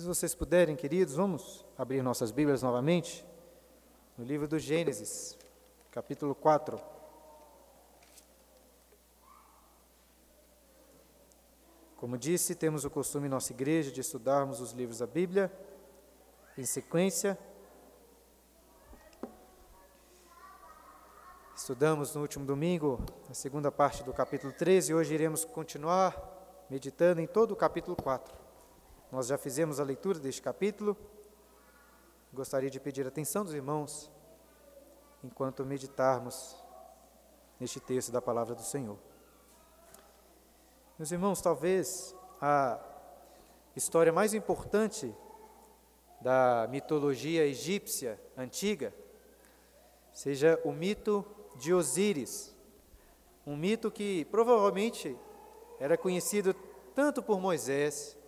Se vocês puderem, queridos, vamos abrir nossas Bíblias novamente no livro do Gênesis, capítulo 4. Como disse, temos o costume em nossa igreja de estudarmos os livros da Bíblia em sequência. Estudamos no último domingo a segunda parte do capítulo 13 e hoje iremos continuar meditando em todo o capítulo 4. Nós já fizemos a leitura deste capítulo. Gostaria de pedir a atenção dos irmãos enquanto meditarmos neste texto da palavra do Senhor. Meus irmãos, talvez a história mais importante da mitologia egípcia antiga seja o mito de Osíris, um mito que provavelmente era conhecido tanto por Moisés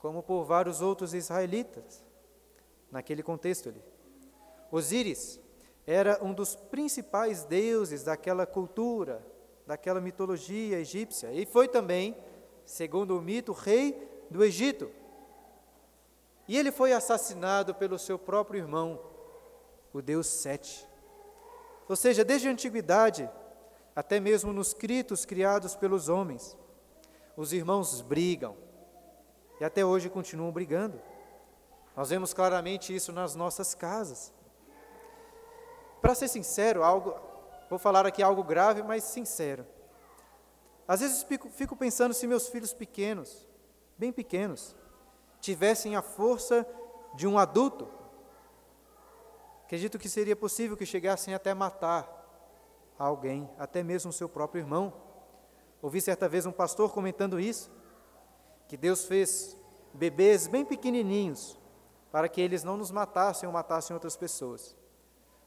como por vários outros israelitas naquele contexto ali. Osíris era um dos principais deuses daquela cultura, daquela mitologia egípcia. E foi também, segundo o mito, rei do Egito. E ele foi assassinado pelo seu próprio irmão, o deus Sete. Ou seja, desde a antiguidade, até mesmo nos escritos criados pelos homens, os irmãos brigam. E até hoje continuam brigando. Nós vemos claramente isso nas nossas casas. Para ser sincero, algo, Vou falar aqui algo grave, mas sincero. Às vezes fico, fico pensando se meus filhos pequenos, bem pequenos, tivessem a força de um adulto. Acredito que seria possível que chegassem até matar alguém, até mesmo seu próprio irmão. Ouvi certa vez um pastor comentando isso, que Deus fez bebês bem pequenininhos para que eles não nos matassem ou matassem outras pessoas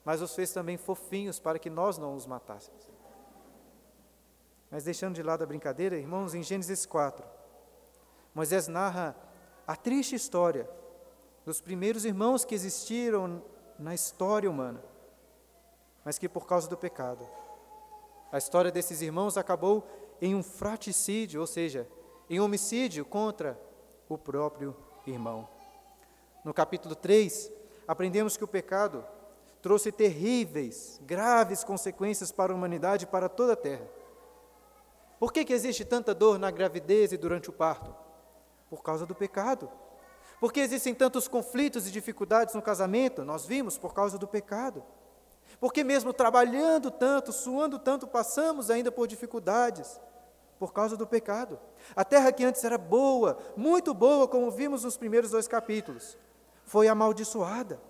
mas os fez também fofinhos para que nós não os matássemos. Mas deixando de lado a brincadeira, irmãos, em Gênesis 4, Moisés narra a triste história dos primeiros irmãos que existiram na história humana, mas que por causa do pecado, a história desses irmãos acabou em um fraticídio, ou seja, em homicídio contra o próprio irmão. No capítulo 3, aprendemos que o pecado trouxe terríveis, graves consequências para a humanidade e para toda a terra. Por que, que existe tanta dor na gravidez e durante o parto? Por causa do pecado. Por que existem tantos conflitos e dificuldades no casamento? Nós vimos por causa do pecado. Porque mesmo trabalhando tanto, suando tanto, passamos ainda por dificuldades por causa do pecado. A terra que antes era boa, muito boa, como vimos nos primeiros dois capítulos, foi amaldiçoada.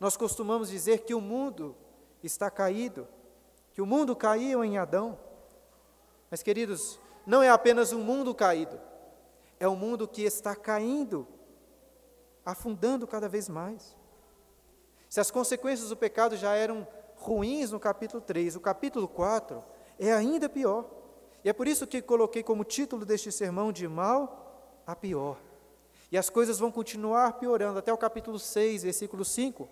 Nós costumamos dizer que o mundo está caído, que o mundo caiu em Adão. Mas, queridos, não é apenas um mundo caído, é um mundo que está caindo, afundando cada vez mais. Se as consequências do pecado já eram ruins no capítulo 3, o capítulo 4 é ainda pior. E é por isso que coloquei como título deste sermão de mal a pior. E as coisas vão continuar piorando até o capítulo 6, versículo 5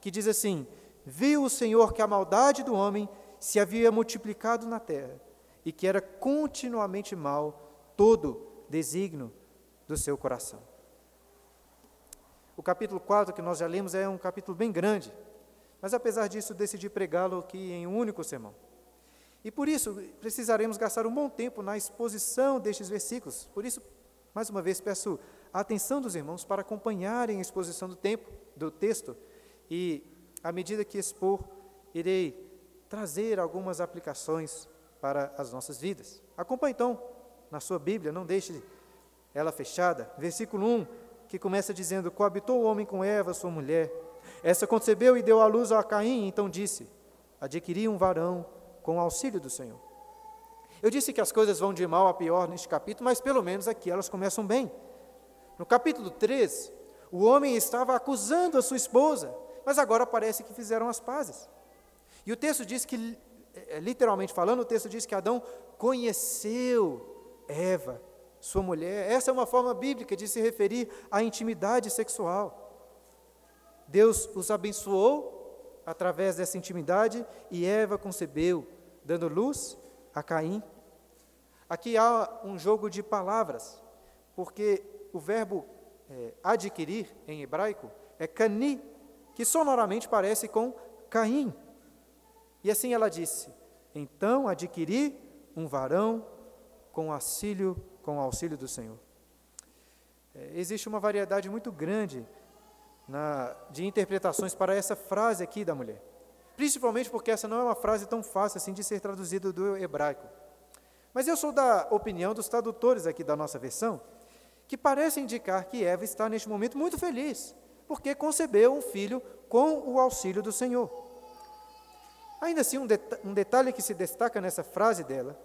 que diz assim: Viu o Senhor que a maldade do homem se havia multiplicado na terra e que era continuamente mal todo desígnio do seu coração. O capítulo 4 que nós já lemos é um capítulo bem grande, mas apesar disso decidi pregá-lo aqui em um único sermão. E por isso precisaremos gastar um bom tempo na exposição destes versículos. Por isso, mais uma vez, peço a atenção dos irmãos para acompanharem a exposição do tempo, do texto, e, à medida que expor, irei trazer algumas aplicações para as nossas vidas. Acompanhe então na sua Bíblia, não deixe ela fechada. Versículo 1, que começa dizendo: Coabitou o homem com Eva, sua mulher. Essa concebeu e deu à luz a Caim, então disse: Adquiri um varão com o auxílio do Senhor. Eu disse que as coisas vão de mal a pior neste capítulo, mas pelo menos aqui elas começam bem. No capítulo 3, o homem estava acusando a sua esposa, mas agora parece que fizeram as pazes. E o texto diz que, é, é, literalmente falando, o texto diz que Adão conheceu Eva, sua mulher. Essa é uma forma bíblica de se referir à intimidade sexual. Deus os abençoou através dessa intimidade e Eva concebeu, dando luz a Caim. Aqui há um jogo de palavras, porque o verbo é, adquirir em hebraico é cani, que sonoramente parece com Caim. E assim ela disse: Então adquiri um varão com auxílio, com auxílio do Senhor. É, existe uma variedade muito grande na, de interpretações para essa frase aqui da mulher. Principalmente porque essa não é uma frase tão fácil assim de ser traduzida do hebraico. Mas eu sou da opinião dos tradutores aqui da nossa versão, que parece indicar que Eva está neste momento muito feliz, porque concebeu um filho com o auxílio do Senhor. Ainda assim, um, deta um detalhe que se destaca nessa frase dela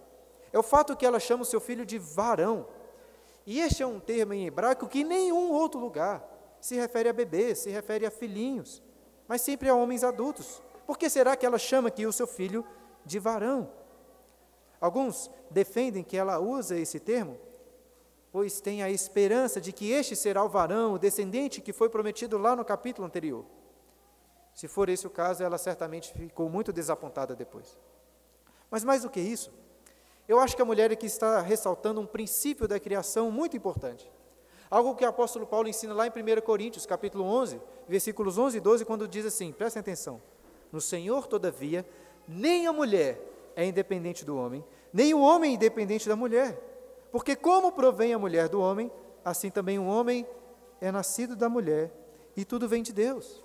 é o fato que ela chama o seu filho de varão. E este é um termo em hebraico que em nenhum outro lugar se refere a bebês, se refere a filhinhos, mas sempre a homens adultos. Por que será que ela chama aqui o seu filho de varão? Alguns defendem que ela usa esse termo, pois tem a esperança de que este será o varão, o descendente que foi prometido lá no capítulo anterior. Se for esse o caso, ela certamente ficou muito desapontada depois. Mas mais do que isso, eu acho que a mulher aqui está ressaltando um princípio da criação muito importante. Algo que o apóstolo Paulo ensina lá em 1 Coríntios, capítulo 11, versículos 11 e 12, quando diz assim: prestem atenção. No Senhor, todavia, nem a mulher é independente do homem, nem o homem é independente da mulher. Porque como provém a mulher do homem, assim também o homem é nascido da mulher, e tudo vem de Deus.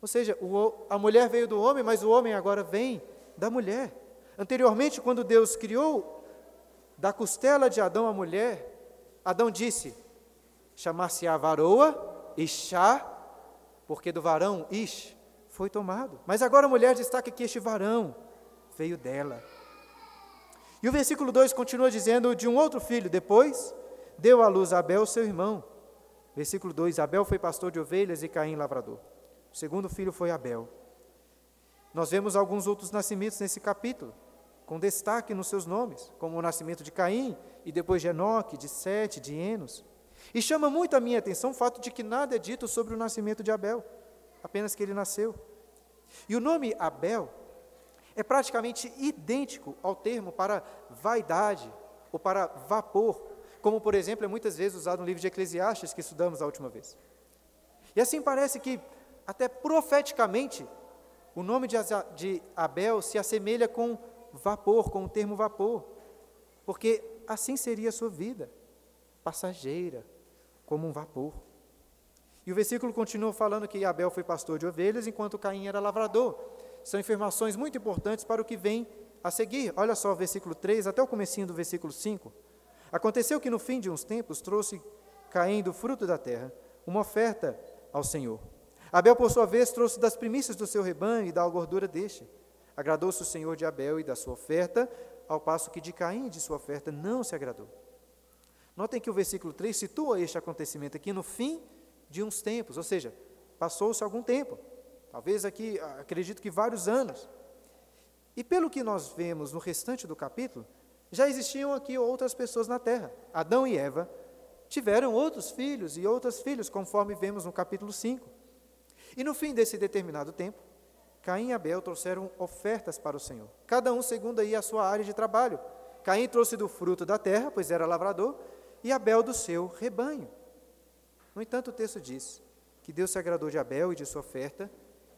Ou seja, o, a mulher veio do homem, mas o homem agora vem da mulher. Anteriormente, quando Deus criou da costela de Adão a mulher, Adão disse: chamar-se-á varoa, Ixá, porque do varão Ish foi tomado. Mas agora a mulher destaca que este varão veio dela. E o versículo 2 continua dizendo de um outro filho, depois deu à luz Abel, seu irmão. Versículo 2: Abel foi pastor de ovelhas e Caim lavrador. O segundo filho foi Abel. Nós vemos alguns outros nascimentos nesse capítulo, com destaque nos seus nomes, como o nascimento de Caim e depois de Enoque, de Sete, de Enos. E chama muito a minha atenção o fato de que nada é dito sobre o nascimento de Abel, apenas que ele nasceu. E o nome Abel é praticamente idêntico ao termo para vaidade ou para vapor, como, por exemplo, é muitas vezes usado no livro de Eclesiastes que estudamos a última vez. E assim parece que, até profeticamente, o nome de Abel se assemelha com vapor, com o termo vapor, porque assim seria a sua vida, passageira, como um vapor. E o versículo continua falando que Abel foi pastor de ovelhas, enquanto Caim era lavrador. São informações muito importantes para o que vem a seguir. Olha só o versículo 3 até o comecinho do versículo 5. Aconteceu que no fim de uns tempos trouxe Caim do fruto da terra uma oferta ao Senhor. Abel, por sua vez, trouxe das primícias do seu rebanho e da gordura deste. Agradou-se o Senhor de Abel e da sua oferta, ao passo que de Caim e de sua oferta não se agradou. Notem que o versículo 3 situa este acontecimento aqui no fim de uns tempos, ou seja, passou-se algum tempo, talvez aqui, acredito que vários anos. E pelo que nós vemos no restante do capítulo, já existiam aqui outras pessoas na terra. Adão e Eva tiveram outros filhos e outras filhas, conforme vemos no capítulo 5. E no fim desse determinado tempo, Caim e Abel trouxeram ofertas para o Senhor, cada um segundo aí a sua área de trabalho. Caim trouxe do fruto da terra, pois era lavrador, e Abel do seu rebanho. No entanto, o texto diz que Deus se agradou de Abel e de sua oferta,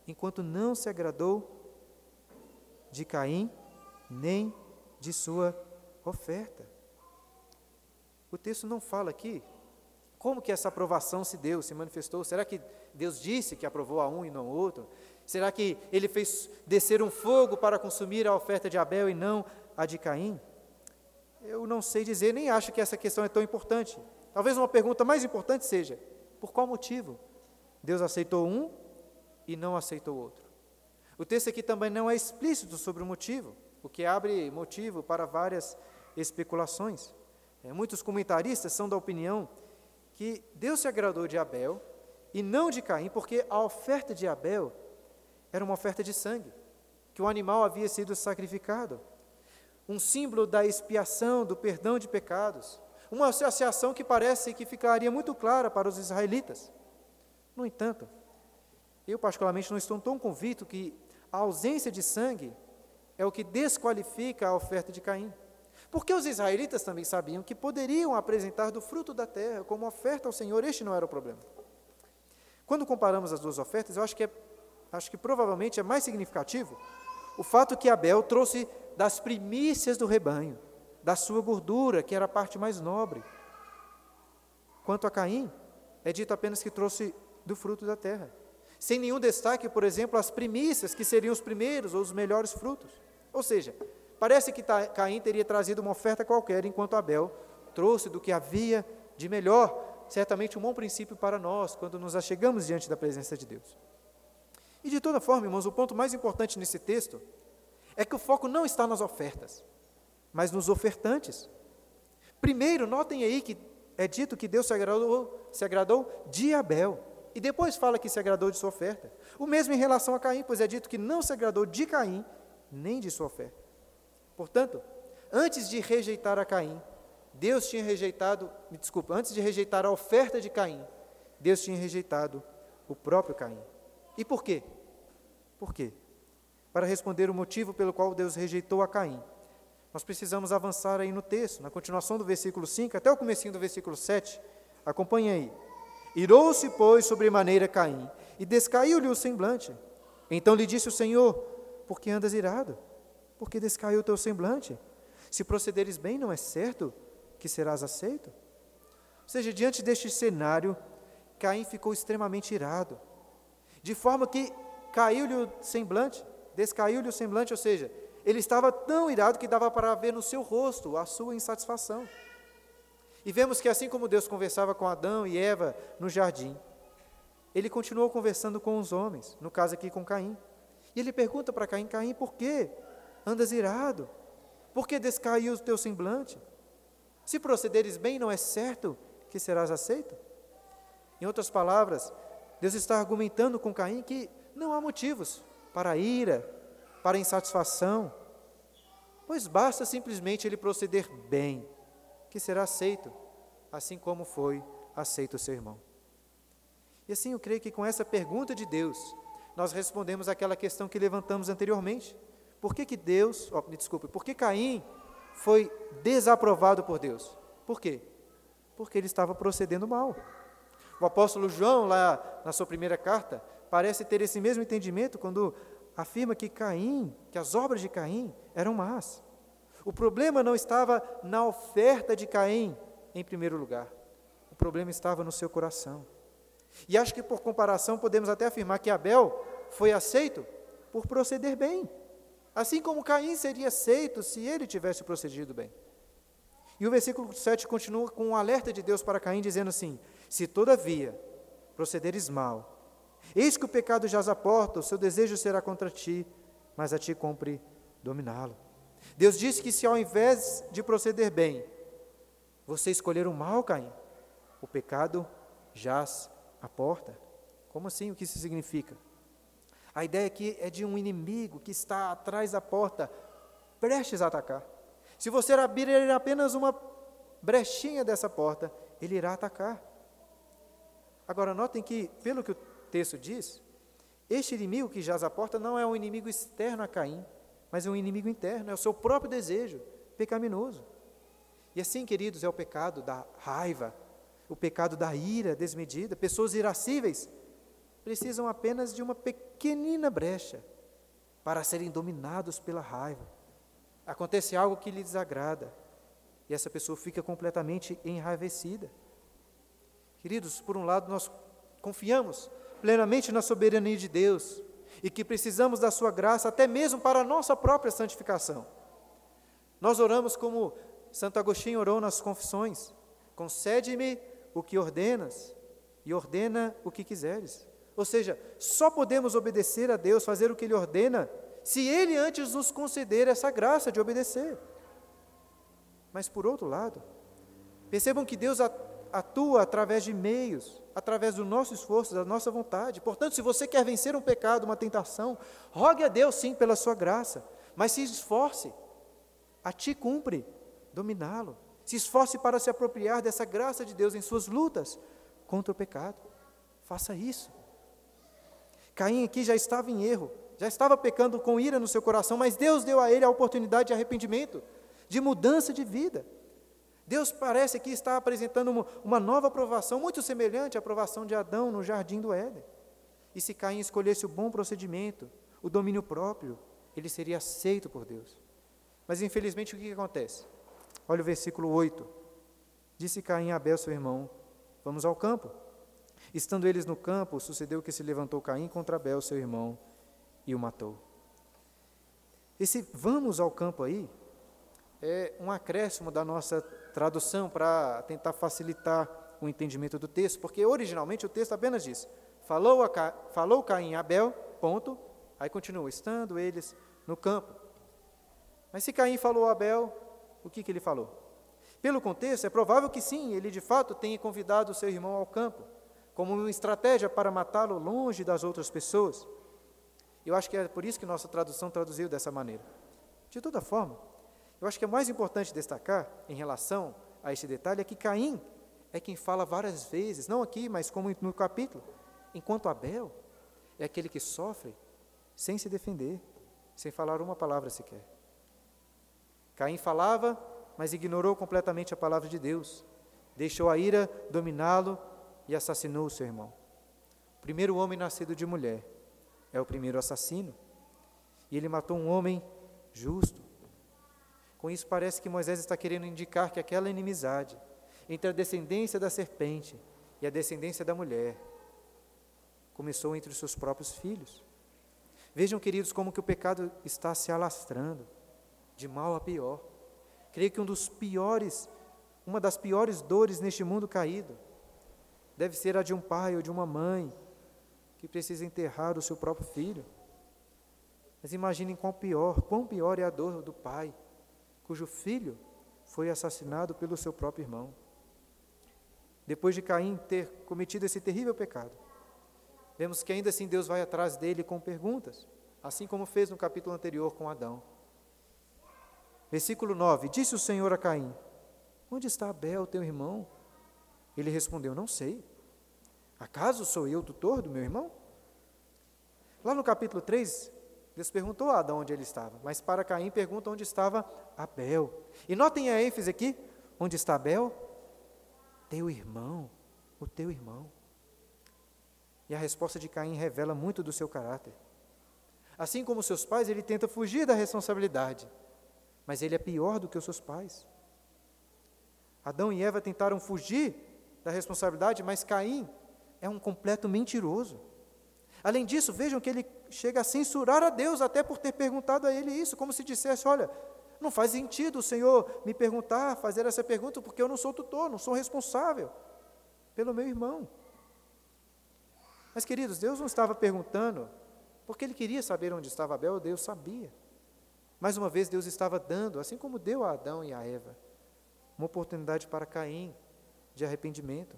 enquanto não se agradou de Caim nem de sua oferta. O texto não fala aqui como que essa aprovação se deu, se manifestou. Será que Deus disse que aprovou a um e não outro? Será que ele fez descer um fogo para consumir a oferta de Abel e não a de Caim? Eu não sei dizer, nem acho que essa questão é tão importante. Talvez uma pergunta mais importante seja: por qual motivo Deus aceitou um e não aceitou outro? O texto aqui também não é explícito sobre o motivo, o que abre motivo para várias especulações. É, muitos comentaristas são da opinião que Deus se agradou de Abel e não de Caim, porque a oferta de Abel era uma oferta de sangue, que o animal havia sido sacrificado, um símbolo da expiação, do perdão de pecados, uma associação que parece que ficaria muito clara para os israelitas. No entanto, eu particularmente não estou tão convicto que a ausência de sangue é o que desqualifica a oferta de Caim. Porque os israelitas também sabiam que poderiam apresentar do fruto da terra como oferta ao Senhor, este não era o problema. Quando comparamos as duas ofertas, eu acho que, é, acho que provavelmente é mais significativo o fato que Abel trouxe das primícias do rebanho, da sua gordura, que era a parte mais nobre. Quanto a Caim, é dito apenas que trouxe do fruto da terra, sem nenhum destaque, por exemplo, as primícias, que seriam os primeiros ou os melhores frutos. Ou seja, parece que Caim teria trazido uma oferta qualquer, enquanto Abel trouxe do que havia de melhor, certamente um bom princípio para nós, quando nos achegamos diante da presença de Deus. E de toda forma, irmãos, o ponto mais importante nesse texto é que o foco não está nas ofertas, mas nos ofertantes. Primeiro, notem aí que é dito que Deus se agradou, se agradou de Abel, e depois fala que se agradou de sua oferta. O mesmo em relação a Caim, pois é dito que não se agradou de Caim, nem de sua oferta. Portanto, antes de rejeitar a Caim, Deus tinha rejeitado, me desculpa, antes de rejeitar a oferta de Caim, Deus tinha rejeitado o próprio Caim. E por quê? Por quê? Para responder o motivo pelo qual Deus rejeitou a Caim, nós precisamos avançar aí no texto, na continuação do versículo 5 até o comecinho do versículo 7. Acompanhe aí. Irou-se, pois, sobremaneira Caim, e descaiu-lhe o semblante. Então lhe disse o Senhor: Por que andas irado? Porque descaiu o teu semblante? Se procederes bem, não é certo que serás aceito? Ou seja, diante deste cenário, Caim ficou extremamente irado, de forma que caiu-lhe o semblante, descaiu-lhe o semblante, ou seja, ele estava tão irado que dava para ver no seu rosto a sua insatisfação. E vemos que assim como Deus conversava com Adão e Eva no jardim, ele continuou conversando com os homens, no caso aqui com Caim. E ele pergunta para Caim: Caim, por que andas irado? Por que descaiu o teu semblante? Se procederes bem, não é certo que serás aceito? Em outras palavras, Deus está argumentando com Caim que não há motivos para ira, para insatisfação, pois basta simplesmente ele proceder bem, que será aceito, assim como foi aceito o seu irmão. E assim eu creio que com essa pergunta de Deus, nós respondemos aquela questão que levantamos anteriormente. Por que, que Deus, oh, me desculpe, por que Caim foi desaprovado por Deus? Por quê? Porque ele estava procedendo mal. O apóstolo João, lá na sua primeira carta, parece ter esse mesmo entendimento quando afirma que Caim, que as obras de Caim eram más. O problema não estava na oferta de Caim, em primeiro lugar. O problema estava no seu coração. E acho que por comparação podemos até afirmar que Abel foi aceito por proceder bem. Assim como Caim seria aceito se ele tivesse procedido bem. E o versículo 7 continua com um alerta de Deus para Caim, dizendo assim: Se todavia procederes mal, Eis que o pecado jaz à porta, o seu desejo será contra ti, mas a ti cumpre dominá-lo. Deus disse que se ao invés de proceder bem, você escolher o mal, Caim, o pecado jaz à porta. Como assim? O que isso significa? A ideia aqui é de um inimigo que está atrás da porta, prestes a atacar. Se você abrir apenas uma brechinha dessa porta, ele irá atacar. Agora, notem que, pelo que o texto diz, este inimigo que jaz à porta não é um inimigo externo a Caim, mas é um inimigo interno, é o seu próprio desejo pecaminoso. E assim, queridos, é o pecado da raiva, o pecado da ira desmedida. Pessoas irascíveis precisam apenas de uma pequenina brecha para serem dominados pela raiva. Acontece algo que lhe desagrada e essa pessoa fica completamente enraivecida. Queridos, por um lado, nós confiamos plenamente na soberania de Deus e que precisamos da Sua graça até mesmo para a nossa própria santificação. Nós oramos como Santo Agostinho orou nas confissões: concede-me o que ordenas e ordena o que quiseres. Ou seja, só podemos obedecer a Deus, fazer o que Ele ordena, se Ele antes nos conceder essa graça de obedecer. Mas por outro lado, percebam que Deus atua através de meios através do nosso esforço, da nossa vontade. Portanto, se você quer vencer um pecado, uma tentação, rogue a Deus sim pela sua graça, mas se esforce, a ti cumpre dominá-lo. Se esforce para se apropriar dessa graça de Deus em suas lutas contra o pecado. Faça isso. Caim aqui já estava em erro, já estava pecando com ira no seu coração, mas Deus deu a ele a oportunidade de arrependimento, de mudança de vida. Deus parece que está apresentando uma, nova aprovação, muito semelhante à aprovação de Adão no jardim do Éden. E se Caim escolhesse o bom procedimento, o domínio próprio, ele seria aceito por Deus. Mas infelizmente o que acontece? Olha o versículo 8. Disse Caim a Abel, seu irmão: Vamos ao campo. Estando eles no campo, sucedeu que se levantou Caim contra Abel, seu irmão, e o matou. Esse vamos ao campo aí é um acréscimo da nossa tradução para tentar facilitar o entendimento do texto, porque originalmente o texto apenas diz: falou, Ca... falou Caim a Abel, ponto, aí continua, estando eles no campo. Mas se Caim falou a Abel, o que, que ele falou? Pelo contexto, é provável que sim, ele de fato tenha convidado seu irmão ao campo, como uma estratégia para matá-lo longe das outras pessoas. Eu acho que é por isso que nossa tradução traduziu dessa maneira. De toda forma, eu acho que é mais importante destacar, em relação a este detalhe, é que Caim é quem fala várias vezes, não aqui, mas como no capítulo, enquanto Abel é aquele que sofre sem se defender, sem falar uma palavra sequer. Caim falava, mas ignorou completamente a palavra de Deus, deixou a ira dominá-lo e assassinou o seu irmão. O primeiro homem nascido de mulher é o primeiro assassino, e ele matou um homem justo. Com isso, parece que Moisés está querendo indicar que aquela inimizade entre a descendência da serpente e a descendência da mulher começou entre os seus próprios filhos. Vejam, queridos, como que o pecado está se alastrando de mal a pior. Creio que um dos piores, uma das piores dores neste mundo caído, deve ser a de um pai ou de uma mãe que precisa enterrar o seu próprio filho. Mas imaginem quão pior, quão pior é a dor do pai, cujo filho foi assassinado pelo seu próprio irmão. Depois de Caim ter cometido esse terrível pecado, vemos que ainda assim Deus vai atrás dele com perguntas, assim como fez no capítulo anterior com Adão. Versículo 9: Disse o Senhor a Caim: Onde está Abel, teu irmão? Ele respondeu: Não sei. Acaso sou eu tutor do meu irmão? Lá no capítulo 3, Deus perguntou a Adão onde ele estava, mas para Caim pergunta onde estava Abel. E notem a ênfase aqui: onde está Abel? Teu irmão, o teu irmão. E a resposta de Caim revela muito do seu caráter. Assim como seus pais, ele tenta fugir da responsabilidade mas ele é pior do que os seus pais. Adão e Eva tentaram fugir da responsabilidade, mas Caim é um completo mentiroso. Além disso, vejam que ele chega a censurar a Deus até por ter perguntado a ele isso, como se dissesse: Olha, não faz sentido o Senhor me perguntar, fazer essa pergunta, porque eu não sou tutor, não sou responsável pelo meu irmão. Mas, queridos, Deus não estava perguntando porque ele queria saber onde estava Abel, Deus sabia. Mais uma vez, Deus estava dando, assim como deu a Adão e a Eva, uma oportunidade para Caim de arrependimento,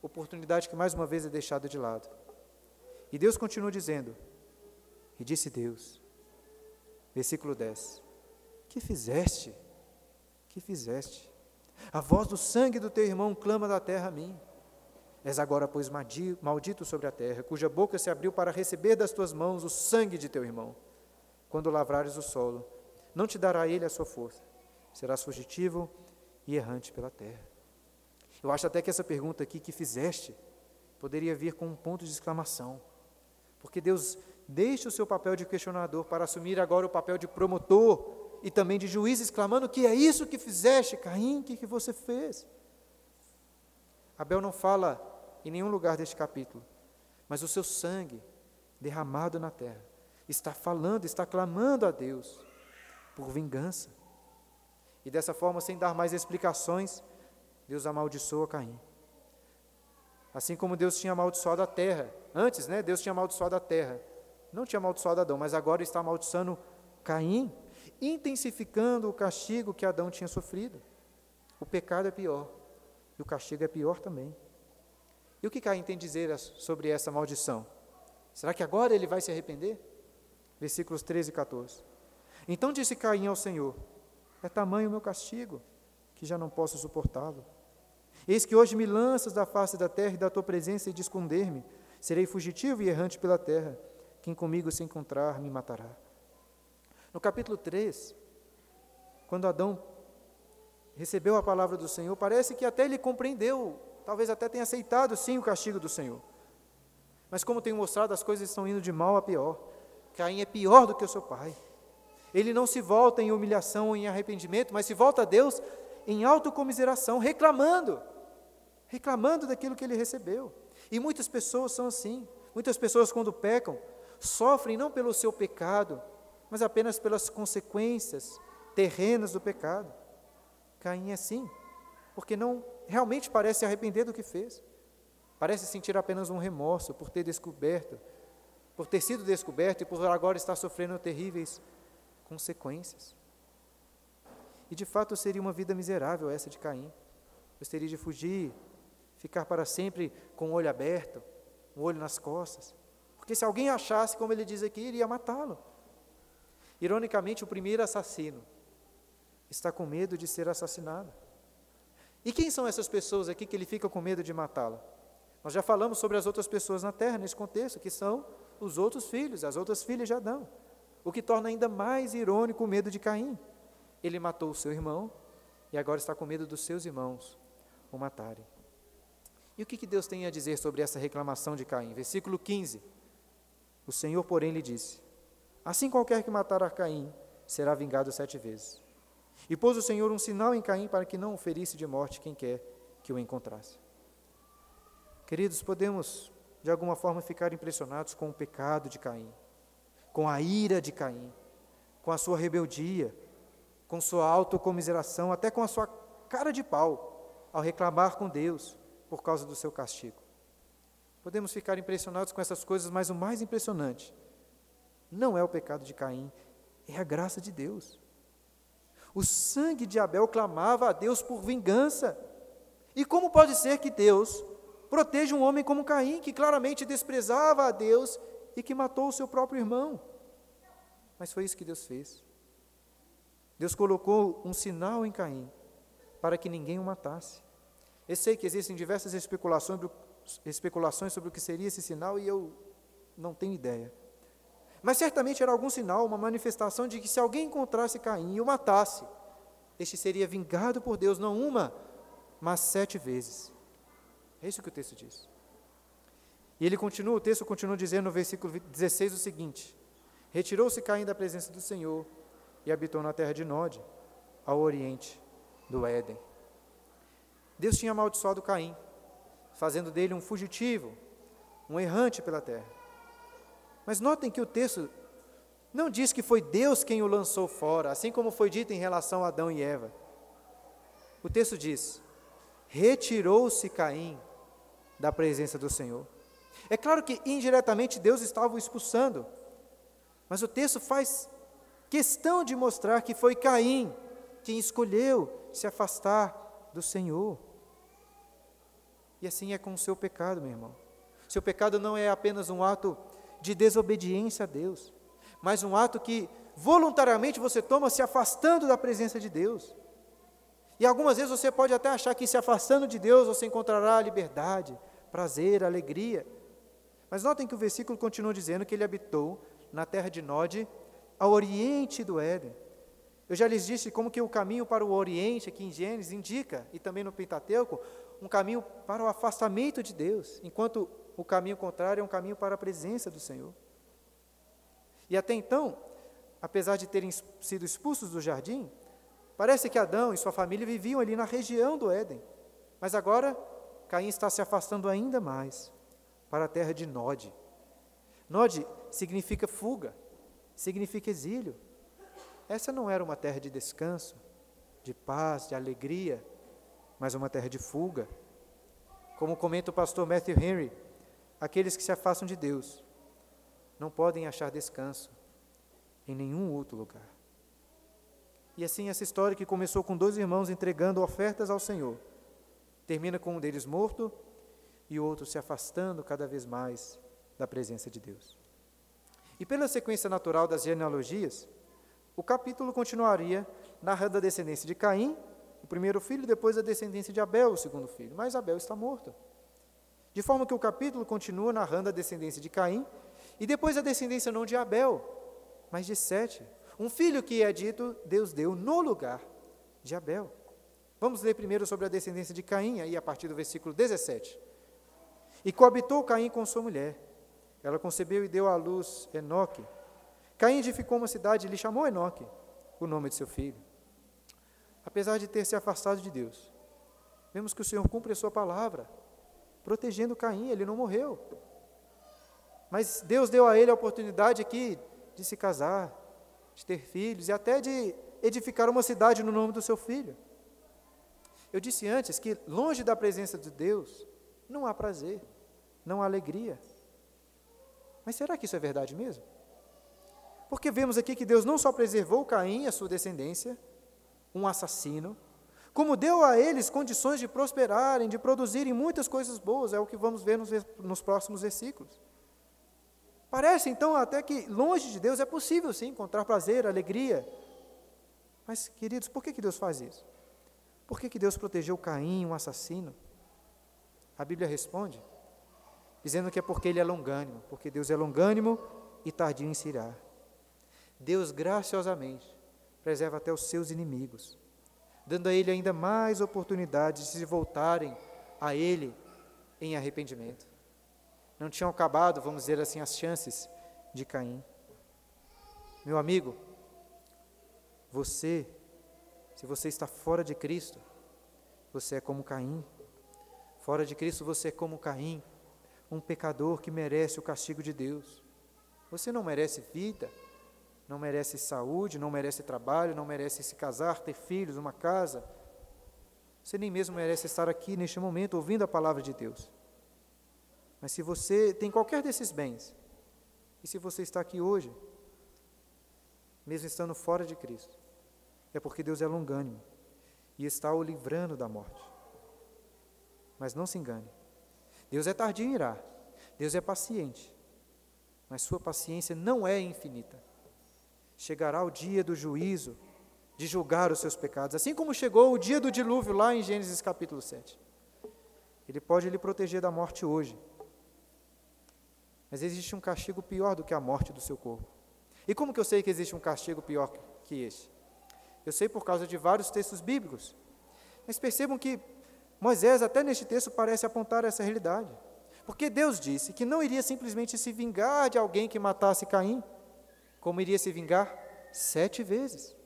oportunidade que mais uma vez é deixada de lado. E Deus continua dizendo: E disse Deus, versículo 10: Que fizeste? Que fizeste? A voz do sangue do teu irmão clama da terra a mim. És agora, pois, maldito sobre a terra, cuja boca se abriu para receber das tuas mãos o sangue de teu irmão quando lavrares o solo. Não te dará ele a sua força. Serás fugitivo e errante pela terra. Eu acho até que essa pergunta aqui que fizeste poderia vir com um ponto de exclamação. Porque Deus deixa o seu papel de questionador para assumir agora o papel de promotor e também de juiz, exclamando: Que é isso que fizeste, Caim? O que, que você fez? Abel não fala em nenhum lugar deste capítulo, mas o seu sangue derramado na terra está falando, está clamando a Deus por vingança. E dessa forma, sem dar mais explicações, Deus amaldiçoa Caim. Assim como Deus tinha amaldiçoado a terra. Antes, né, Deus tinha amaldiçoado a terra. Não tinha amaldiçoado Adão, mas agora está amaldiçoando Caim, intensificando o castigo que Adão tinha sofrido. O pecado é pior, e o castigo é pior também. E o que Caim tem a dizer sobre essa maldição? Será que agora ele vai se arrepender? versículos 13 e 14. Então disse Caim ao Senhor: É tamanho o meu castigo, que já não posso suportá-lo. Eis que hoje me lanças da face da terra e da tua presença e de esconder-me. Serei fugitivo e errante pela terra. Quem comigo se encontrar me matará. No capítulo 3, quando Adão recebeu a palavra do Senhor, parece que até ele compreendeu, talvez até tenha aceitado sim o castigo do Senhor. Mas como tenho mostrado, as coisas estão indo de mal a pior. Caim é pior do que o seu pai. Ele não se volta em humilhação ou em arrependimento, mas se volta a Deus em autocomiseração, reclamando, reclamando daquilo que ele recebeu. E muitas pessoas são assim. Muitas pessoas, quando pecam, sofrem não pelo seu pecado, mas apenas pelas consequências terrenas do pecado. Caim é assim, porque não realmente parece arrepender do que fez. Parece sentir apenas um remorso por ter descoberto, por ter sido descoberto e por agora estar sofrendo terríveis consequências. E de fato seria uma vida miserável essa de Caim. Gostaria de fugir, ficar para sempre com o olho aberto, o olho nas costas. Porque se alguém achasse, como ele diz aqui, iria matá-lo. Ironicamente, o primeiro assassino está com medo de ser assassinado. E quem são essas pessoas aqui que ele fica com medo de matá-la? Nós já falamos sobre as outras pessoas na terra nesse contexto, que são os outros filhos, as outras filhas de Adão. O que torna ainda mais irônico o medo de Caim. Ele matou o seu irmão e agora está com medo dos seus irmãos o matarem. E o que, que Deus tem a dizer sobre essa reclamação de Caim? Versículo 15. O Senhor, porém, lhe disse: Assim qualquer que matar a Caim será vingado sete vezes. E pôs o Senhor um sinal em Caim para que não o ferisse de morte quem quer que o encontrasse. Queridos, podemos de alguma forma ficar impressionados com o pecado de Caim, com a ira de Caim, com a sua rebeldia, com sua autocomiseração, até com a sua cara de pau ao reclamar com Deus por causa do seu castigo. Podemos ficar impressionados com essas coisas, mas o mais impressionante não é o pecado de Caim, é a graça de Deus. O sangue de Abel clamava a Deus por vingança. E como pode ser que Deus proteja um homem como Caim, que claramente desprezava a Deus e que matou o seu próprio irmão? Mas foi isso que Deus fez. Deus colocou um sinal em Caim para que ninguém o matasse. Eu sei que existem diversas especulações, especulações sobre o que seria esse sinal e eu não tenho ideia. Mas certamente era algum sinal, uma manifestação de que se alguém encontrasse Caim e o matasse, este seria vingado por Deus, não uma, mas sete vezes. É isso que o texto diz. E ele continua, o texto continua dizendo no versículo 16 o seguinte: Retirou-se Caim da presença do Senhor e habitou na terra de Nod, ao oriente do Éden. Deus tinha amaldiçoado Caim, fazendo dele um fugitivo, um errante pela terra. Mas notem que o texto não diz que foi Deus quem o lançou fora, assim como foi dito em relação a Adão e Eva. O texto diz: retirou-se Caim da presença do Senhor. É claro que indiretamente Deus estava o expulsando, mas o texto faz questão de mostrar que foi Caim quem escolheu se afastar do Senhor. E assim é com o seu pecado, meu irmão. Seu pecado não é apenas um ato de desobediência a Deus, mas um ato que voluntariamente você toma se afastando da presença de Deus. E algumas vezes você pode até achar que se afastando de Deus você encontrará liberdade, prazer, alegria. Mas notem que o versículo continua dizendo que ele habitou na terra de Nod, ao oriente do Éden. Eu já lhes disse como que o caminho para o oriente, aqui em Gênesis, indica, e também no Pentateuco, um caminho para o afastamento de Deus, enquanto o caminho contrário é um caminho para a presença do Senhor. E até então, apesar de terem sido expulsos do jardim, parece que Adão e sua família viviam ali na região do Éden. Mas agora, Caim está se afastando ainda mais para a terra de Nod. Nod significa fuga, significa exílio. Essa não era uma terra de descanso, de paz, de alegria, mas uma terra de fuga. Como comenta o pastor Matthew Henry, Aqueles que se afastam de Deus não podem achar descanso em nenhum outro lugar. E assim, essa história que começou com dois irmãos entregando ofertas ao Senhor, termina com um deles morto e o outro se afastando cada vez mais da presença de Deus. E pela sequência natural das genealogias, o capítulo continuaria narrando a descendência de Caim, primeiro filho, depois a descendência de Abel, o segundo filho. Mas Abel está morto. De forma que o capítulo continua narrando a descendência de Caim e depois a descendência não de Abel, mas de Sete, um filho que é dito Deus deu no lugar de Abel. Vamos ler primeiro sobre a descendência de Caim, aí a partir do versículo 17. E coabitou Caim com sua mulher. Ela concebeu e deu à luz Enoque. Caim edificou uma cidade e lhe chamou Enoque, o nome de seu filho. Apesar de ter se afastado de Deus, vemos que o Senhor cumpre a sua palavra, protegendo Caim, ele não morreu. Mas Deus deu a ele a oportunidade aqui de se casar, de ter filhos e até de edificar uma cidade no nome do seu filho. Eu disse antes que longe da presença de Deus não há prazer, não há alegria. Mas será que isso é verdade mesmo? Porque vemos aqui que Deus não só preservou Caim e a sua descendência, um assassino, como deu a eles condições de prosperarem, de produzirem muitas coisas boas, é o que vamos ver nos, nos próximos versículos. Parece então até que longe de Deus é possível sim encontrar prazer, alegria. Mas, queridos, por que, que Deus faz isso? Por que, que Deus protegeu Caim, um assassino? A Bíblia responde, dizendo que é porque ele é longânimo, porque Deus é longânimo e tardio em se irar. Deus graciosamente preserva até os seus inimigos, dando a ele ainda mais oportunidades de se voltarem a ele em arrependimento. Não tinham acabado, vamos dizer assim, as chances de Caim. Meu amigo, você, se você está fora de Cristo, você é como Caim. Fora de Cristo, você é como Caim, um pecador que merece o castigo de Deus. Você não merece vida, não merece saúde, não merece trabalho, não merece se casar, ter filhos, uma casa. Você nem mesmo merece estar aqui neste momento ouvindo a palavra de Deus. Mas se você tem qualquer desses bens, e se você está aqui hoje, mesmo estando fora de Cristo, é porque Deus é longânimo e está o livrando da morte. Mas não se engane. Deus é tardio em irá. Deus é paciente. Mas sua paciência não é infinita. Chegará o dia do juízo, de julgar os seus pecados, assim como chegou o dia do dilúvio lá em Gênesis capítulo 7. Ele pode lhe proteger da morte hoje, mas existe um castigo pior do que a morte do seu corpo. E como que eu sei que existe um castigo pior que este? Eu sei por causa de vários textos bíblicos. Mas percebam que Moisés, até neste texto, parece apontar essa realidade. Porque Deus disse que não iria simplesmente se vingar de alguém que matasse Caim, como iria se vingar sete vezes.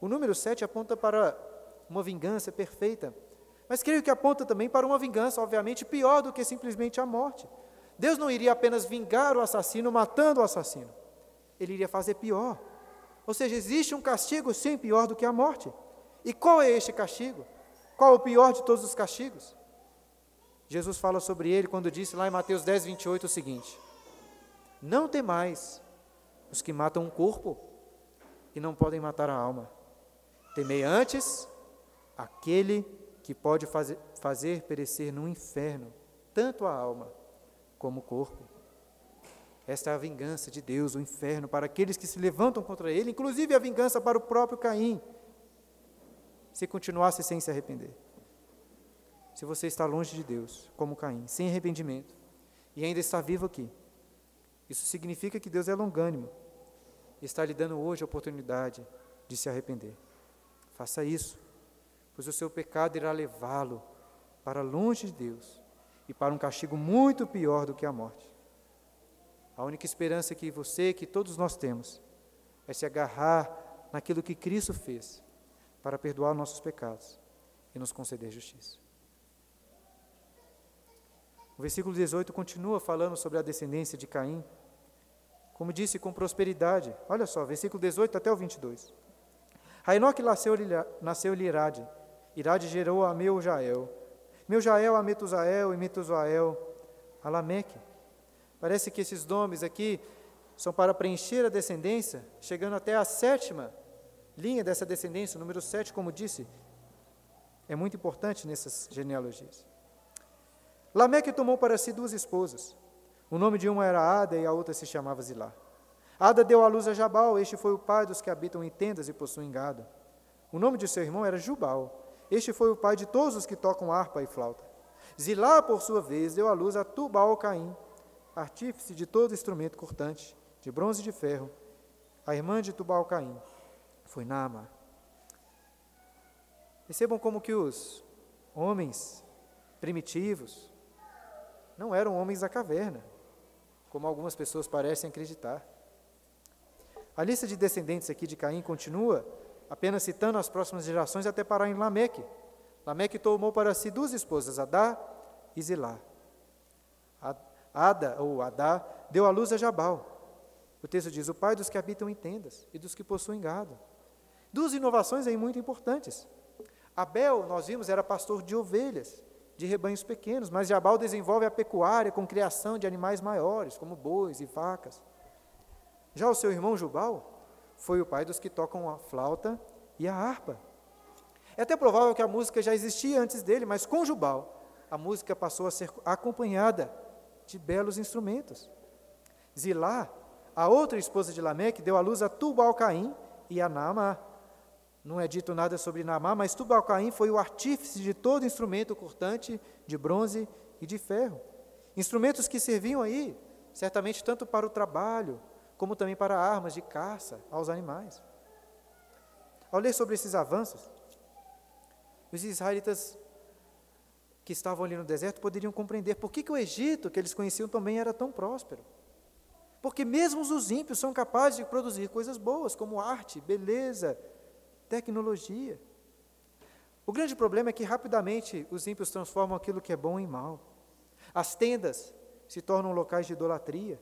O número sete aponta para uma vingança perfeita, mas creio que aponta também para uma vingança, obviamente, pior do que simplesmente a morte. Deus não iria apenas vingar o assassino matando o assassino, ele iria fazer pior. Ou seja, existe um castigo sim pior do que a morte. E qual é este castigo? Qual o pior de todos os castigos? Jesus fala sobre ele quando disse lá em Mateus 10, 28 o seguinte: Não temais os que matam o corpo e não podem matar a alma. Temei antes aquele que pode fazer, fazer perecer no inferno tanto a alma como o corpo. Esta é a vingança de Deus, o inferno, para aqueles que se levantam contra ele, inclusive a vingança para o próprio Caim, se continuasse sem se arrepender. Se você está longe de Deus, como Caim, sem arrependimento, e ainda está vivo aqui, isso significa que Deus é longânimo está lhe dando hoje a oportunidade de se arrepender. Faça isso, pois o seu pecado irá levá-lo para longe de Deus e para um castigo muito pior do que a morte. A única esperança que você, que todos nós temos, é se agarrar naquilo que Cristo fez para perdoar nossos pecados e nos conceder justiça. O versículo 18 continua falando sobre a descendência de Caim. Como disse, com prosperidade. Olha só, versículo 18 até o 22. A Enoque nasceu-lhe Irade. Irade gerou a Meujael. Meujael a Metusael e Metusael a Lameque. Parece que esses nomes aqui são para preencher a descendência, chegando até a sétima linha dessa descendência, o número 7, como disse, é muito importante nessas genealogias. Lameque tomou para si duas esposas. O nome de uma era Ada e a outra se chamava Zilá. Ada deu à luz a Jabal, este foi o pai dos que habitam em tendas e possuem gado. O nome de seu irmão era Jubal, este foi o pai de todos os que tocam harpa e flauta. Zilá, por sua vez, deu à luz a Tubal-Caim, artífice de todo instrumento cortante, de bronze e de ferro. A irmã de Tubal-Caim foi Naama. Percebam como que os homens primitivos não eram homens da caverna, como algumas pessoas parecem acreditar. A lista de descendentes aqui de Caim continua apenas citando as próximas gerações até parar em Lameque. Lameque tomou para si duas esposas, Adá e Zilá. Ada, ou Adá, deu à luz a Jabal. O texto diz: o pai dos que habitam em tendas e dos que possuem gado. Duas inovações aí muito importantes. Abel, nós vimos, era pastor de ovelhas, de rebanhos pequenos, mas Jabal desenvolve a pecuária com criação de animais maiores, como bois e vacas. Já o seu irmão Jubal foi o pai dos que tocam a flauta e a harpa. É até provável que a música já existia antes dele, mas com Jubal, a música passou a ser acompanhada de belos instrumentos. Zilá, a outra esposa de Lameque, deu à luz a Tubal-Caim e a Naamá. Não é dito nada sobre Naamá, mas Tubal-Caim foi o artífice de todo instrumento cortante de bronze e de ferro. Instrumentos que serviam aí, certamente tanto para o trabalho, como também para armas de caça aos animais. Ao ler sobre esses avanços, os israelitas que estavam ali no deserto poderiam compreender por que, que o Egito, que eles conheciam também, era tão próspero. Porque mesmo os ímpios são capazes de produzir coisas boas, como arte, beleza, tecnologia. O grande problema é que rapidamente os ímpios transformam aquilo que é bom em mal. As tendas se tornam locais de idolatria,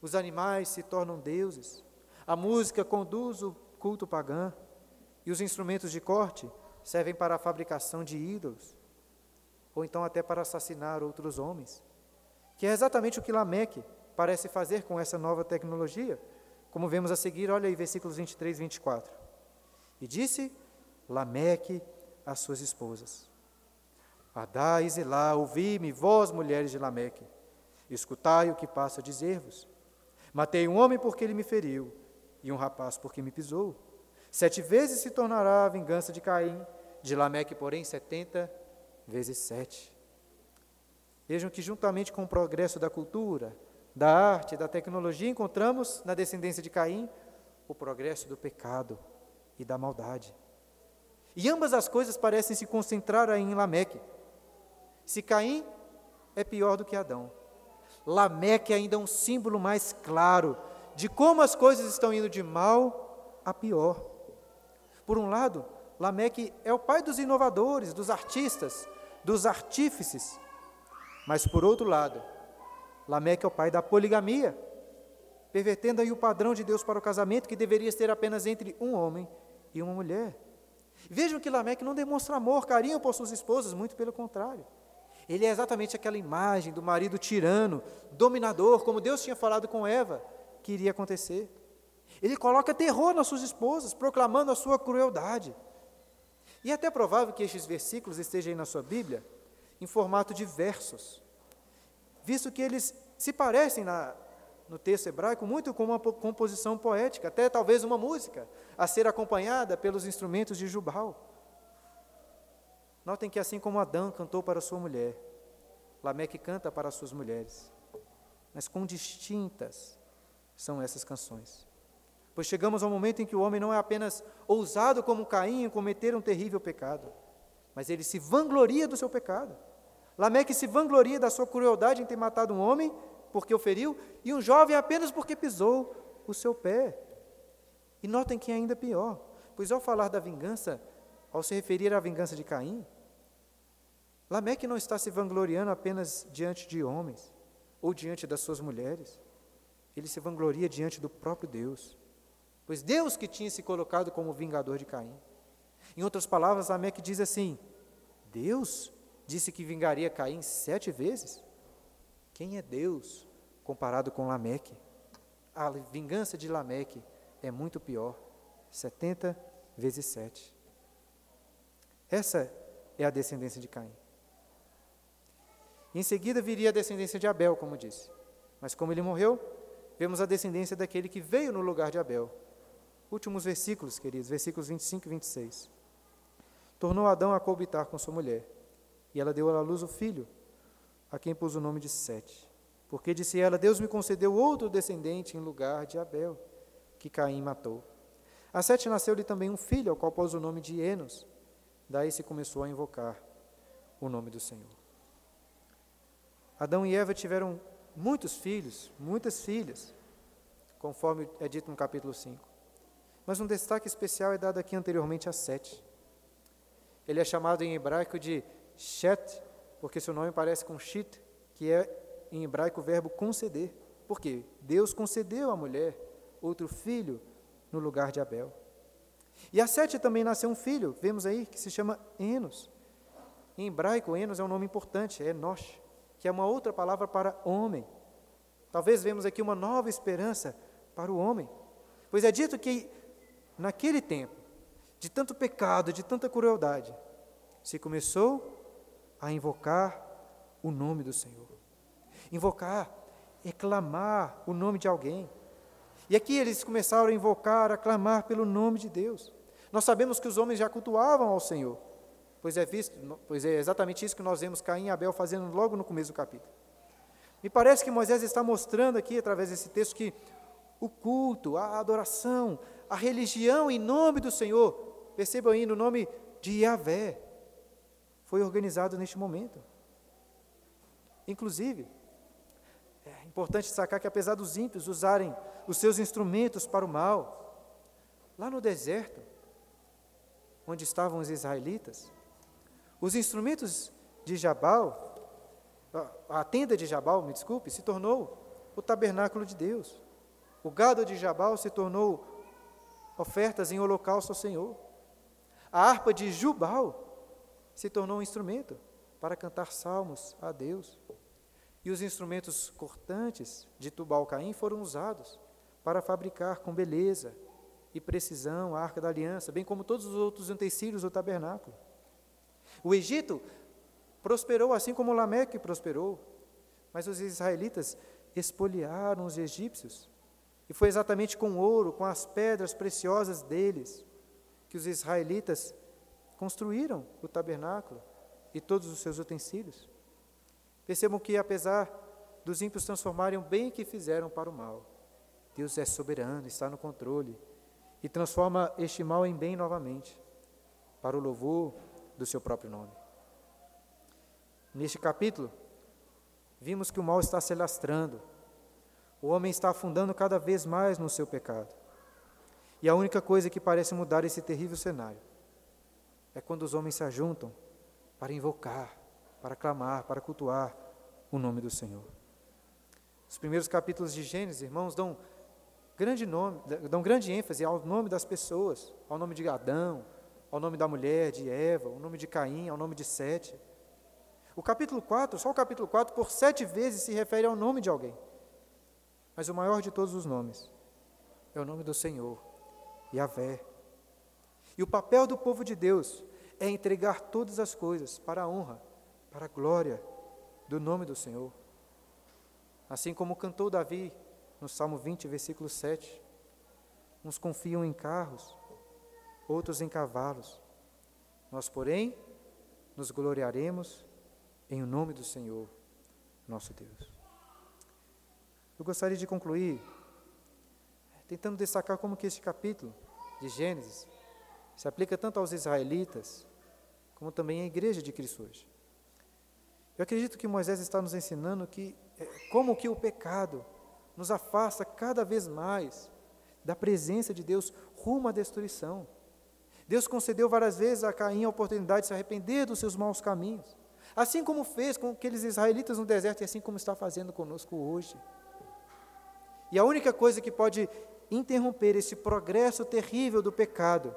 os animais se tornam deuses, a música conduz o culto pagão, e os instrumentos de corte servem para a fabricação de ídolos, ou então até para assassinar outros homens, que é exatamente o que Lameque parece fazer com essa nova tecnologia, como vemos a seguir, olha aí versículos 23 e 24. E disse Lameque às suas esposas: Adá e Zilá, ouvi-me, vós, mulheres de Lameque, escutai o que passo a dizer-vos. Matei um homem porque ele me feriu, e um rapaz porque me pisou. Sete vezes se tornará a vingança de Caim, de Lameque, porém, setenta vezes sete. Vejam que, juntamente com o progresso da cultura, da arte, da tecnologia, encontramos na descendência de Caim o progresso do pecado e da maldade. E ambas as coisas parecem se concentrar aí em Lameque. Se Caim é pior do que Adão, Lameque é ainda um símbolo mais claro de como as coisas estão indo de mal a pior. Por um lado, Lameque é o pai dos inovadores, dos artistas, dos artífices. Mas por outro lado, Lameque é o pai da poligamia, pervertendo aí o padrão de Deus para o casamento, que deveria ser apenas entre um homem e uma mulher. Vejam que Lameque não demonstra amor, carinho por suas esposas, muito pelo contrário. Ele é exatamente aquela imagem do marido tirano, dominador, como Deus tinha falado com Eva que iria acontecer. Ele coloca terror nas suas esposas, proclamando a sua crueldade. E é até provável que estes versículos estejam aí na sua Bíblia, em formato de versos, visto que eles se parecem na, no texto hebraico muito com uma composição poética, até talvez uma música, a ser acompanhada pelos instrumentos de Jubal. Notem que assim como Adão cantou para sua mulher, Lameque canta para suas mulheres. Mas quão distintas são essas canções. Pois chegamos ao momento em que o homem não é apenas ousado como Caim em cometer um terrível pecado, mas ele se vangloria do seu pecado. Lameque se vangloria da sua crueldade em ter matado um homem porque o feriu, e um jovem apenas porque pisou o seu pé. E notem que é ainda pior, pois ao falar da vingança, ao se referir à vingança de Caim, Lameque não está se vangloriando apenas diante de homens ou diante das suas mulheres. Ele se vangloria diante do próprio Deus. Pois Deus que tinha se colocado como vingador de Caim. Em outras palavras, Lameque diz assim: Deus disse que vingaria Caim sete vezes? Quem é Deus comparado com Lameque? A vingança de Lameque é muito pior, 70 vezes 7. Essa é a descendência de Caim. Em seguida viria a descendência de Abel, como disse. Mas como ele morreu, vemos a descendência daquele que veio no lugar de Abel. Últimos versículos, queridos, versículos 25 e 26. Tornou Adão a coabitar com sua mulher, e ela deu à luz o filho, a quem pôs o nome de Sete. Porque disse ela: Deus me concedeu outro descendente em lugar de Abel, que Caim matou. A Sete nasceu-lhe também um filho, ao qual pôs o nome de Enos. daí se começou a invocar o nome do Senhor. Adão e Eva tiveram muitos filhos, muitas filhas, conforme é dito no capítulo 5. Mas um destaque especial é dado aqui anteriormente a Sete. Ele é chamado em hebraico de Shet, porque seu nome parece com Shit, que é em hebraico o verbo conceder. Por quê? Deus concedeu à mulher outro filho no lugar de Abel. E a Sete também nasceu um filho, vemos aí, que se chama Enos. Em hebraico, Enos é um nome importante, é Enosh, que é uma outra palavra para homem. Talvez vemos aqui uma nova esperança para o homem. Pois é dito que naquele tempo, de tanto pecado, de tanta crueldade, se começou a invocar o nome do Senhor. Invocar é clamar o nome de alguém. E aqui eles começaram a invocar, a clamar pelo nome de Deus. Nós sabemos que os homens já cultuavam ao Senhor, pois é, visto, pois é exatamente isso que nós vemos Caim e Abel fazendo logo no começo do capítulo. Me parece que Moisés está mostrando aqui, através desse texto, que o culto, a adoração, a religião em nome do Senhor, percebam aí no nome de Yahvé, foi organizado neste momento. Inclusive, é importante destacar que apesar dos ímpios usarem os seus instrumentos para o mal, lá no deserto, onde estavam os israelitas, os instrumentos de Jabal, a tenda de Jabal, me desculpe, se tornou o tabernáculo de Deus. O gado de Jabal se tornou ofertas em holocausto ao Senhor. A harpa de Jubal se tornou um instrumento para cantar salmos a Deus. E os instrumentos cortantes de Tubal-Caim foram usados para fabricar com beleza e precisão a arca da aliança, bem como todos os outros utensílios do tabernáculo. O Egito prosperou assim como Lameque prosperou, mas os israelitas espoliaram os egípcios e foi exatamente com ouro, com as pedras preciosas deles, que os israelitas construíram o tabernáculo e todos os seus utensílios. Percebam que, apesar dos ímpios transformarem o bem que fizeram para o mal, Deus é soberano, está no controle e transforma este mal em bem novamente, para o louvor do seu próprio nome. Neste capítulo, vimos que o mal está se lastrando o homem está afundando cada vez mais no seu pecado. E a única coisa que parece mudar esse terrível cenário é quando os homens se ajuntam para invocar, para clamar, para cultuar o nome do Senhor. Os primeiros capítulos de Gênesis, irmãos, dão grande nome, dão grande ênfase ao nome das pessoas, ao nome de Adão, ao nome da mulher, de Eva, ao nome de Caim, ao nome de Sete. O capítulo 4, só o capítulo 4, por sete vezes se refere ao nome de alguém. Mas o maior de todos os nomes é o nome do Senhor, Yahvé. E o papel do povo de Deus é entregar todas as coisas para a honra, para a glória do nome do Senhor. Assim como cantou Davi no Salmo 20, versículo 7. Uns confiam em carros, outros em cavalos. Nós, porém, nos gloriaremos em o nome do Senhor, nosso Deus. Eu gostaria de concluir tentando destacar como que este capítulo de Gênesis se aplica tanto aos israelitas como também à igreja de Cristo hoje. Eu acredito que Moisés está nos ensinando que é, como que o pecado nos afasta cada vez mais da presença de Deus rumo à destruição. Deus concedeu várias vezes a Caim a oportunidade de se arrepender dos seus maus caminhos, assim como fez com aqueles israelitas no deserto e assim como está fazendo conosco hoje. E a única coisa que pode interromper esse progresso terrível do pecado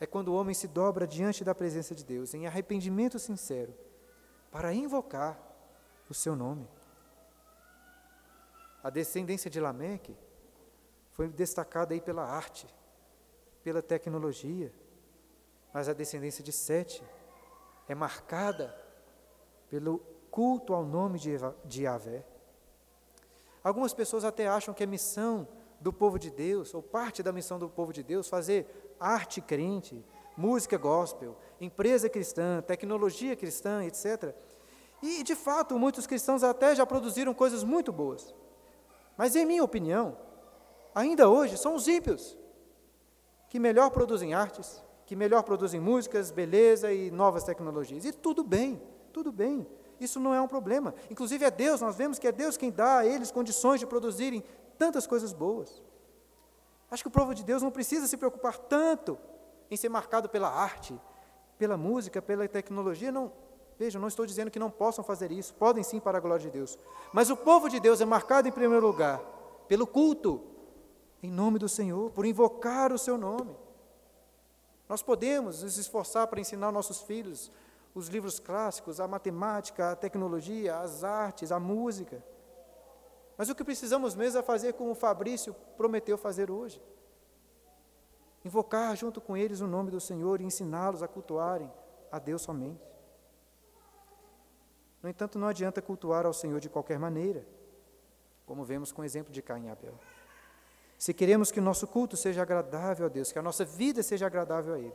é quando o homem se dobra diante da presença de Deus em arrependimento sincero para invocar o seu nome. A descendência de Lameque foi destacada aí pela arte, pela tecnologia, mas a descendência de Sete é marcada pelo culto ao nome de Yahvé. Algumas pessoas até acham que a missão do povo de Deus, ou parte da missão do povo de Deus, fazer arte crente, música gospel, empresa cristã, tecnologia cristã, etc. E, de fato, muitos cristãos até já produziram coisas muito boas. Mas, em minha opinião, ainda hoje são os ímpios que melhor produzem artes que melhor produzem músicas, beleza e novas tecnologias. E tudo bem, tudo bem. Isso não é um problema. Inclusive é Deus, nós vemos que é Deus quem dá a eles condições de produzirem tantas coisas boas. Acho que o povo de Deus não precisa se preocupar tanto em ser marcado pela arte, pela música, pela tecnologia. Não, vejam, não estou dizendo que não possam fazer isso, podem sim para a glória de Deus. Mas o povo de Deus é marcado em primeiro lugar pelo culto, em nome do Senhor, por invocar o seu nome. Nós podemos nos esforçar para ensinar nossos filhos os livros clássicos, a matemática, a tecnologia, as artes, a música. Mas o que precisamos mesmo é fazer como o Fabrício prometeu fazer hoje. Invocar junto com eles o nome do Senhor e ensiná-los a cultuarem a Deus somente. No entanto, não adianta cultuar ao Senhor de qualquer maneira, como vemos com o exemplo de Caim e Abel. Se queremos que o nosso culto seja agradável a Deus, que a nossa vida seja agradável a Ele,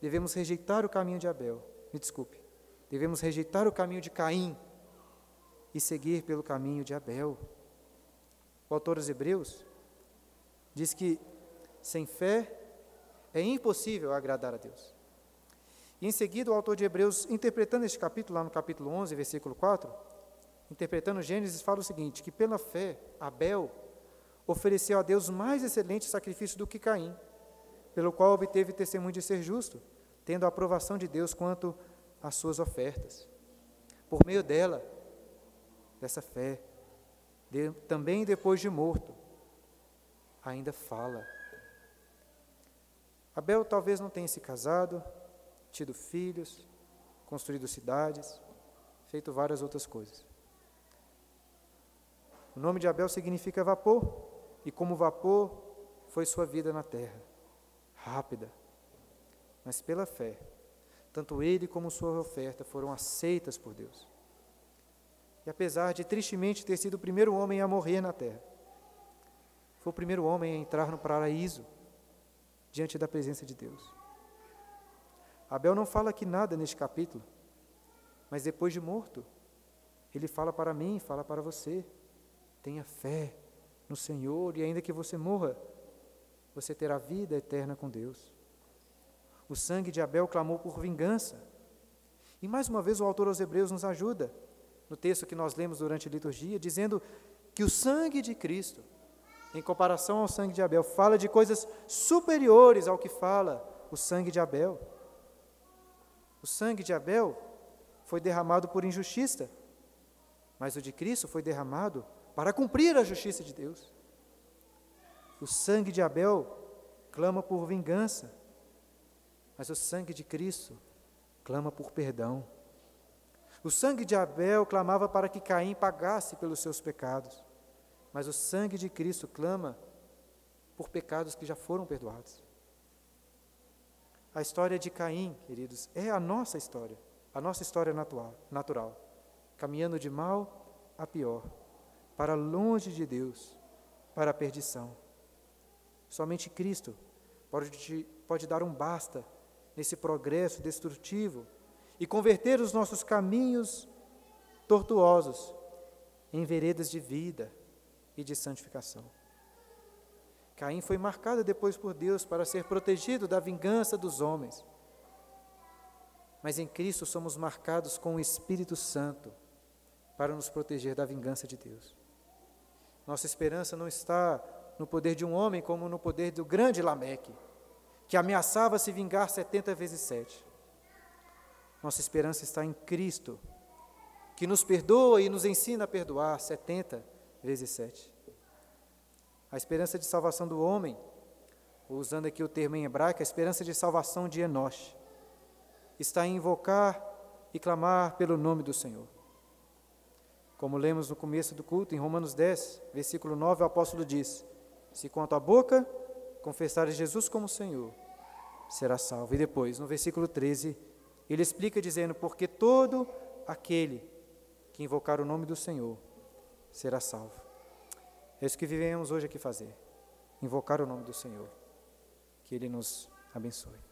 devemos rejeitar o caminho de Abel me desculpe, devemos rejeitar o caminho de Caim e seguir pelo caminho de Abel. O autor dos Hebreus diz que sem fé é impossível agradar a Deus. E em seguida, o autor de Hebreus, interpretando este capítulo, lá no capítulo 11, versículo 4, interpretando Gênesis, fala o seguinte: que pela fé, Abel ofereceu a Deus mais excelente sacrifício do que Caim, pelo qual obteve testemunho de ser justo tendo a aprovação de Deus quanto às suas ofertas. Por meio dela, dessa fé, de, também depois de morto, ainda fala. Abel talvez não tenha se casado, tido filhos, construído cidades, feito várias outras coisas. O nome de Abel significa vapor, e como vapor foi sua vida na terra, rápida, mas pela fé, tanto ele como sua oferta foram aceitas por Deus. E apesar de tristemente ter sido o primeiro homem a morrer na terra, foi o primeiro homem a entrar no paraíso diante da presença de Deus. Abel não fala aqui nada neste capítulo, mas depois de morto, ele fala para mim, fala para você: tenha fé no Senhor e ainda que você morra, você terá vida eterna com Deus. O sangue de Abel clamou por vingança. E mais uma vez o autor aos Hebreus nos ajuda, no texto que nós lemos durante a liturgia, dizendo que o sangue de Cristo, em comparação ao sangue de Abel, fala de coisas superiores ao que fala o sangue de Abel. O sangue de Abel foi derramado por injustiça, mas o de Cristo foi derramado para cumprir a justiça de Deus. O sangue de Abel clama por vingança, mas o sangue de Cristo clama por perdão. O sangue de Abel clamava para que Caim pagasse pelos seus pecados, mas o sangue de Cristo clama por pecados que já foram perdoados. A história de Caim, queridos, é a nossa história, a nossa história natural, caminhando de mal a pior, para longe de Deus, para a perdição. Somente Cristo pode, pode dar um basta nesse progresso destrutivo e converter os nossos caminhos tortuosos em veredas de vida e de santificação. Caim foi marcado depois por Deus para ser protegido da vingança dos homens. Mas em Cristo somos marcados com o Espírito Santo para nos proteger da vingança de Deus. Nossa esperança não está no poder de um homem como no poder do grande Lameque, que ameaçava se vingar 70 vezes 7. Nossa esperança está em Cristo, que nos perdoa e nos ensina a perdoar 70 vezes 7. A esperança de salvação do homem, usando aqui o termo em hebraico, a esperança de salvação de Enoch, está em invocar e clamar pelo nome do Senhor. Como lemos no começo do culto, em Romanos 10, versículo 9, o apóstolo diz: Se com a tua boca confessares Jesus como Senhor, será salvo. E depois, no versículo 13, ele explica dizendo: Porque todo aquele que invocar o nome do Senhor será salvo. É isso que vivemos hoje aqui fazer: invocar o nome do Senhor. Que Ele nos abençoe.